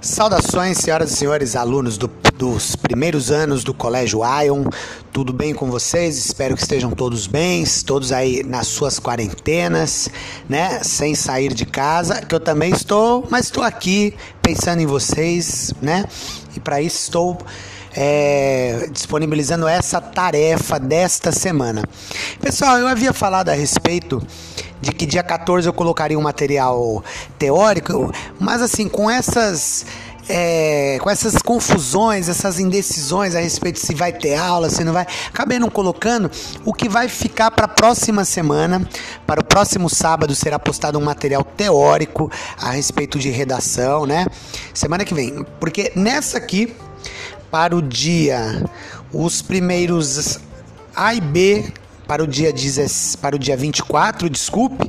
Saudações, senhoras e senhores, alunos do, dos primeiros anos do Colégio Ion. Tudo bem com vocês? Espero que estejam todos bem, todos aí nas suas quarentenas, né? Sem sair de casa, que eu também estou, mas estou aqui pensando em vocês, né? E para isso estou é, disponibilizando essa tarefa desta semana. Pessoal, eu havia falado a respeito de que dia 14 eu colocaria um material teórico, mas assim, com essas. É, com essas confusões, essas indecisões a respeito se vai ter aula, se não vai, acabei não colocando. O que vai ficar para a próxima semana, para o próximo sábado, será postado um material teórico a respeito de redação, né? Semana que vem, porque nessa aqui, para o dia, os primeiros A e B para o dia, 10, para o dia 24, desculpe,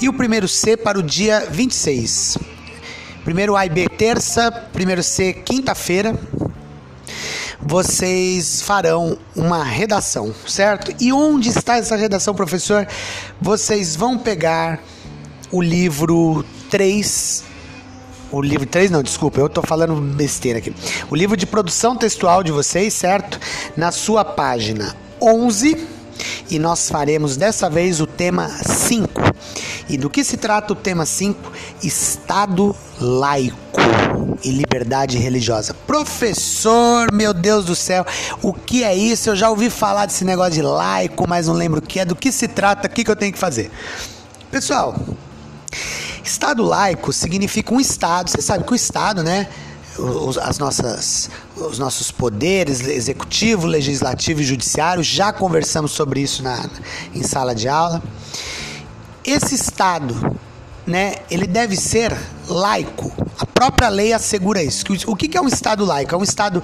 e o primeiro C para o dia 26. Primeiro A e B terça, primeiro C quinta-feira. Vocês farão uma redação, certo? E onde está essa redação, professor? Vocês vão pegar o livro 3 o livro 3, não, desculpa, eu tô falando besteira aqui. O livro de produção textual de vocês, certo? Na sua página 11 e nós faremos dessa vez o tema 5. E do que se trata o tema 5? Estado laico e liberdade religiosa. Professor, meu Deus do céu, o que é isso? Eu já ouvi falar desse negócio de laico, mas não lembro o que é, do que se trata, o que, que eu tenho que fazer. Pessoal, Estado laico significa um Estado, você sabe que o Estado, né? Os, as nossas, os nossos poderes, executivo, legislativo e judiciário, já conversamos sobre isso na, em sala de aula. Esse Estado, né, ele deve ser laico. A própria lei assegura isso. O que é um Estado laico? É um Estado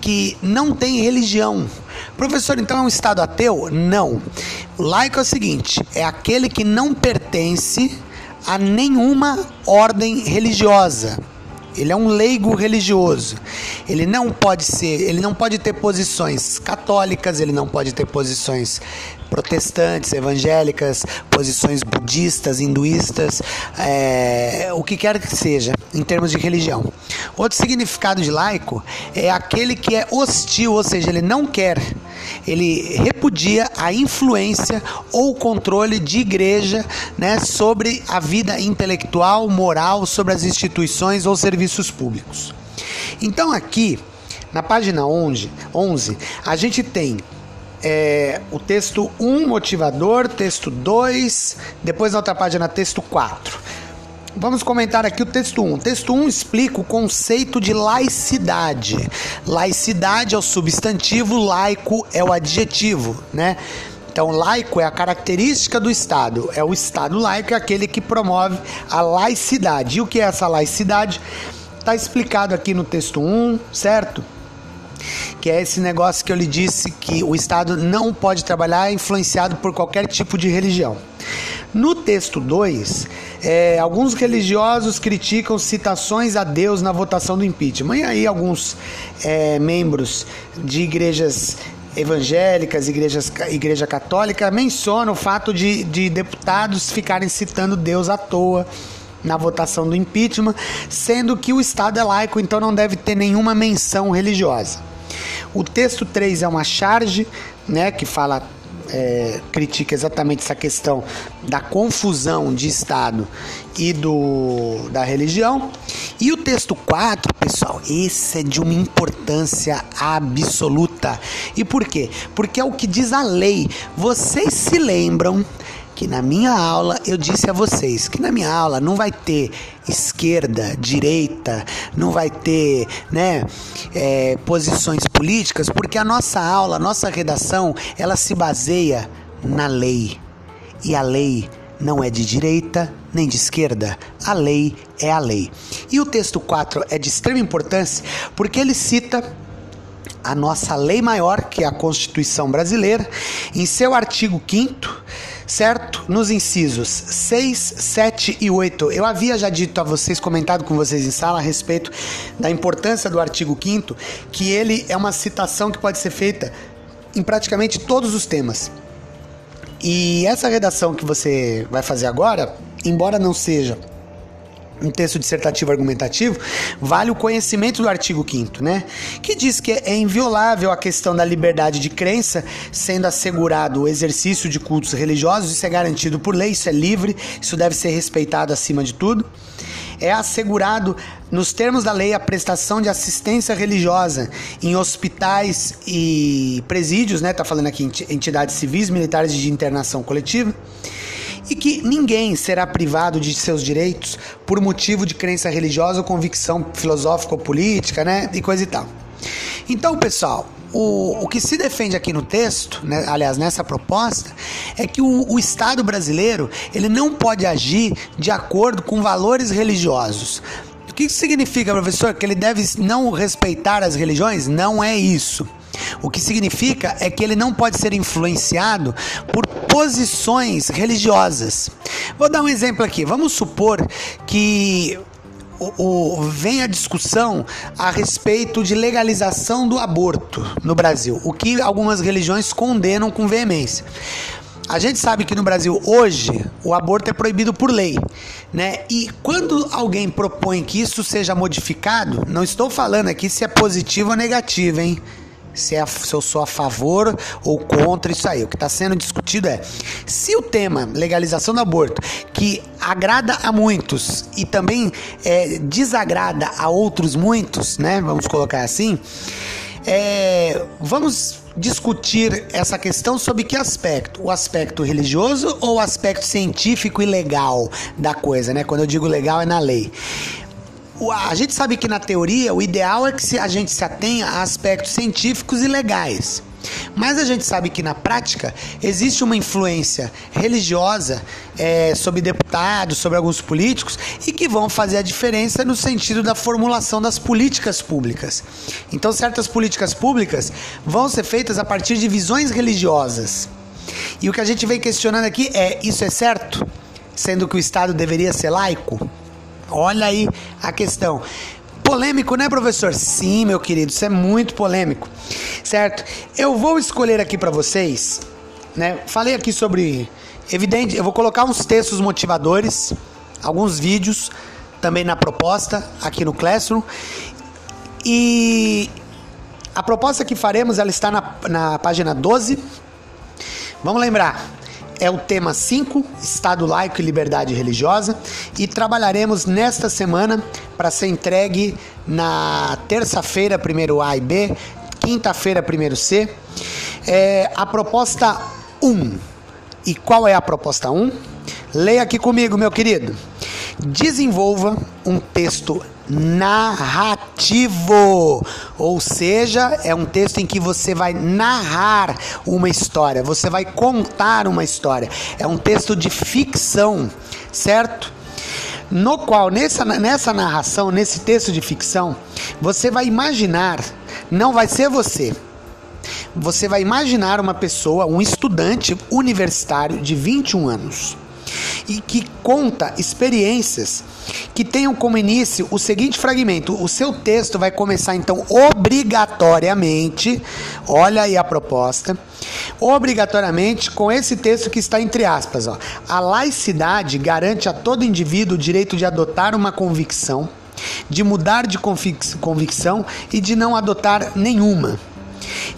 que não tem religião. Professor, então é um Estado ateu? Não. Laico é o seguinte: é aquele que não pertence a nenhuma ordem religiosa. Ele é um leigo religioso. Ele não pode ser, ele não pode ter posições católicas, ele não pode ter posições protestantes, evangélicas, posições budistas, hinduístas, é, o que quer que seja, em termos de religião. Outro significado de laico é aquele que é hostil, ou seja, ele não quer ele repudia a influência ou controle de igreja né, sobre a vida intelectual, moral, sobre as instituições ou serviços públicos. Então, aqui, na página 11, 11 a gente tem é, o texto 1, motivador, texto 2, depois na outra página, texto 4. Vamos comentar aqui o texto 1. O texto 1 explica o conceito de laicidade. Laicidade é o substantivo, laico é o adjetivo, né? Então, laico é a característica do Estado. É o Estado laico, é aquele que promove a laicidade. E o que é essa laicidade? Está explicado aqui no texto 1, certo? que é esse negócio que eu lhe disse que o Estado não pode trabalhar influenciado por qualquer tipo de religião. No texto 2, é, alguns religiosos criticam citações a Deus na votação do impeachment. E aí, alguns é, membros de igrejas evangélicas, igrejas, igreja católica, mencionam o fato de, de deputados ficarem citando Deus à toa na votação do impeachment, sendo que o Estado é laico, então não deve ter nenhuma menção religiosa. O texto 3 é uma charge, né, que fala é, critica exatamente essa questão da confusão de Estado e do, da religião. E o texto 4, pessoal, esse é de uma importância absoluta. E por quê? Porque é o que diz a lei. Vocês se lembram que na minha aula eu disse a vocês que na minha aula não vai ter esquerda, direita, não vai ter né, é, posições políticas, porque a nossa aula, a nossa redação, ela se baseia na lei. E a lei não é de direita nem de esquerda. A lei é a lei. E o texto 4 é de extrema importância porque ele cita a nossa lei maior, que é a Constituição Brasileira, em seu artigo 5 certo? Nos incisos 6, 7 e 8. Eu havia já dito a vocês, comentado com vocês em sala a respeito da importância do artigo 5 que ele é uma citação que pode ser feita em praticamente todos os temas. E essa redação que você vai fazer agora, embora não seja um texto dissertativo argumentativo, vale o conhecimento do artigo 5 né? Que diz que é inviolável a questão da liberdade de crença, sendo assegurado o exercício de cultos religiosos, isso é garantido por lei, isso é livre, isso deve ser respeitado acima de tudo. É assegurado, nos termos da lei, a prestação de assistência religiosa em hospitais e presídios, né? Tá falando aqui entidades civis, militares de internação coletiva e que ninguém será privado de seus direitos por motivo de crença religiosa ou convicção filosófica ou política, né? E coisa e tal. Então, pessoal, o, o que se defende aqui no texto, né, aliás, nessa proposta, é que o, o Estado brasileiro ele não pode agir de acordo com valores religiosos. O que isso significa, professor? Que ele deve não respeitar as religiões? Não é isso. O que significa é que ele não pode ser influenciado por posições religiosas. Vou dar um exemplo aqui. Vamos supor que o, o, vem a discussão a respeito de legalização do aborto no Brasil, o que algumas religiões condenam com veemência. A gente sabe que no Brasil hoje o aborto é proibido por lei, né? E quando alguém propõe que isso seja modificado, não estou falando aqui se é positivo ou negativo, hein? Se, é, se eu sou a favor ou contra isso aí. O que está sendo discutido é se o tema legalização do aborto, que agrada a muitos e também é, desagrada a outros muitos, né? Vamos colocar assim. É, vamos discutir essa questão sob que aspecto? O aspecto religioso ou o aspecto científico e legal da coisa, né? Quando eu digo legal é na lei a gente sabe que na teoria o ideal é que a gente se atenha a aspectos científicos e legais. Mas a gente sabe que na prática existe uma influência religiosa é, sobre deputados, sobre alguns políticos e que vão fazer a diferença no sentido da formulação das políticas públicas. Então, certas políticas públicas vão ser feitas a partir de visões religiosas. E o que a gente vem questionando aqui é: isso é certo? Sendo que o Estado deveria ser laico? Olha aí a questão. Polêmico, né, professor? Sim, meu querido, isso é muito polêmico. Certo? Eu vou escolher aqui para vocês, né? Falei aqui sobre evidente, eu vou colocar uns textos motivadores, alguns vídeos também na proposta aqui no Classroom. E a proposta que faremos, ela está na, na página 12. Vamos lembrar, é o tema 5, Estado laico e liberdade religiosa, e trabalharemos nesta semana para ser entregue na terça-feira, primeiro A e B, quinta-feira, primeiro C. É, a proposta 1. E qual é a proposta 1? Leia aqui comigo, meu querido. Desenvolva um texto narrativo, ou seja, é um texto em que você vai narrar uma história, você vai contar uma história. É um texto de ficção, certo? No qual, nessa, nessa narração, nesse texto de ficção, você vai imaginar, não vai ser você, você vai imaginar uma pessoa, um estudante universitário de 21 anos e que conta experiências que tenham como início o seguinte fragmento. O seu texto vai começar então obrigatoriamente, olha aí a proposta, obrigatoriamente com esse texto que está entre aspas, ó. A laicidade garante a todo indivíduo o direito de adotar uma convicção, de mudar de convicção e de não adotar nenhuma.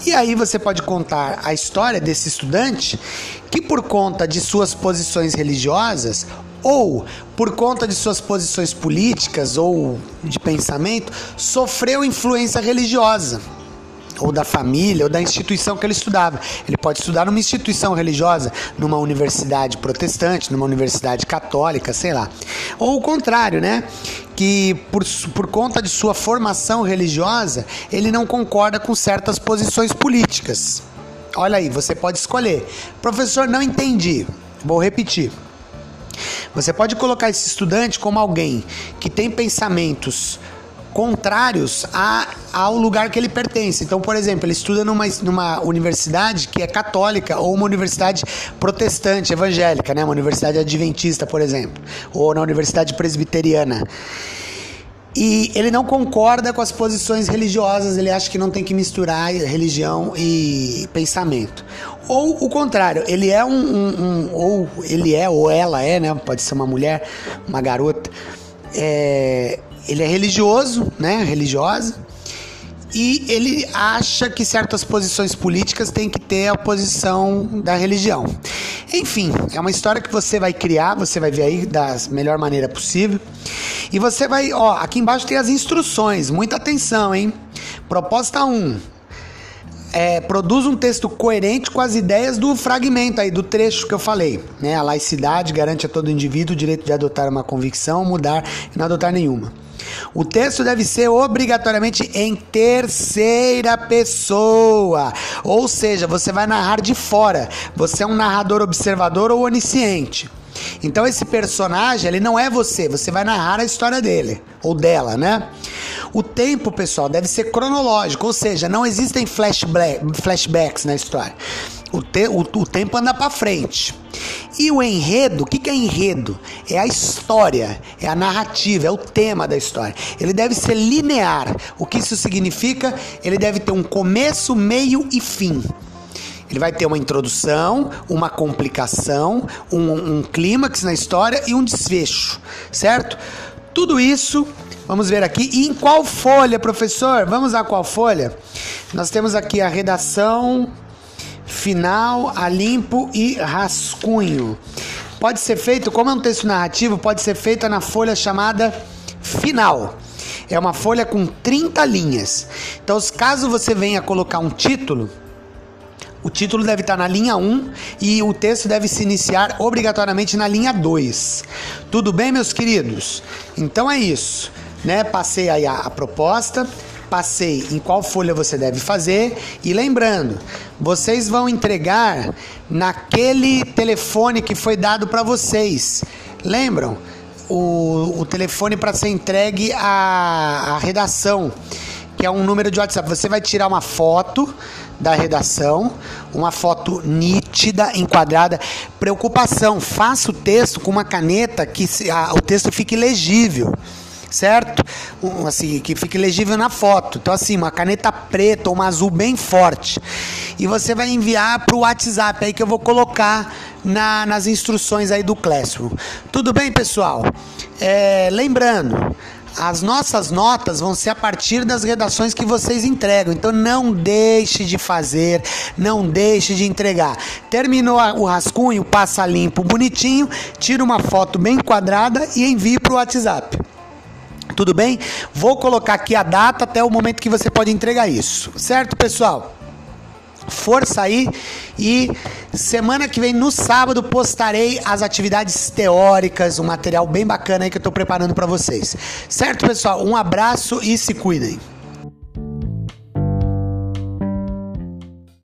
E aí você pode contar a história desse estudante que, por conta de suas posições religiosas ou por conta de suas posições políticas ou de pensamento, sofreu influência religiosa ou da família, ou da instituição que ele estudava. Ele pode estudar numa instituição religiosa, numa universidade protestante, numa universidade católica, sei lá. Ou o contrário, né? Que por, por conta de sua formação religiosa, ele não concorda com certas posições políticas. Olha aí, você pode escolher. Professor, não entendi. Vou repetir. Você pode colocar esse estudante como alguém que tem pensamentos contrários a, ao lugar que ele pertence. Então, por exemplo, ele estuda numa, numa universidade que é católica ou uma universidade protestante, evangélica, né? uma universidade adventista, por exemplo, ou na universidade presbiteriana. E ele não concorda com as posições religiosas, ele acha que não tem que misturar religião e pensamento. Ou o contrário, ele é um, um, um ou ele é ou ela é, né? Pode ser uma mulher, uma garota é, ele é religioso, né? Religiosa. E ele acha que certas posições políticas têm que ter a posição da religião. Enfim, é uma história que você vai criar, você vai ver aí da melhor maneira possível. E você vai, ó, aqui embaixo tem as instruções, muita atenção, hein? Proposta 1. É, produz um texto coerente com as ideias do fragmento aí, do trecho que eu falei. Né? A laicidade garante a todo indivíduo o direito de adotar uma convicção, mudar e não adotar nenhuma. O texto deve ser obrigatoriamente em terceira pessoa, ou seja, você vai narrar de fora. Você é um narrador observador ou onisciente. Então esse personagem, ele não é você, você vai narrar a história dele ou dela, né? O tempo, pessoal, deve ser cronológico, ou seja, não existem flashbacks na história. O, te, o, o tempo anda para frente. E o enredo, o que, que é enredo? É a história, é a narrativa, é o tema da história. Ele deve ser linear. O que isso significa? Ele deve ter um começo, meio e fim. Ele vai ter uma introdução, uma complicação, um, um clímax na história e um desfecho, certo? Tudo isso, vamos ver aqui. E em qual folha, professor? Vamos a qual folha? Nós temos aqui a redação final, a limpo e rascunho. Pode ser feito, como é um texto narrativo, pode ser feita na folha chamada final. É uma folha com 30 linhas. Então, caso você venha colocar um título, o título deve estar na linha 1 e o texto deve se iniciar obrigatoriamente na linha 2. Tudo bem, meus queridos? Então é isso, né? Passei aí a, a proposta, passei em qual folha você deve fazer e lembrando, vocês vão entregar naquele telefone que foi dado para vocês. Lembram? O, o telefone para ser entregue à, à redação, que é um número de WhatsApp. Você vai tirar uma foto da redação, uma foto nítida, enquadrada. Preocupação, faça o texto com uma caneta que a, o texto fique legível certo? Um, assim, que fique legível na foto. Então, assim, uma caneta preta ou uma azul bem forte. E você vai enviar para o WhatsApp aí que eu vou colocar na, nas instruções aí do Classroom. Tudo bem, pessoal? É, lembrando, as nossas notas vão ser a partir das redações que vocês entregam. Então não deixe de fazer, não deixe de entregar. Terminou o rascunho, passa limpo, bonitinho, tira uma foto bem quadrada e envie para o WhatsApp. Tudo bem? Vou colocar aqui a data até o momento que você pode entregar isso. Certo, pessoal? Força aí e semana que vem no sábado postarei as atividades teóricas, um material bem bacana aí que eu estou preparando para vocês. Certo, pessoal? Um abraço e se cuidem.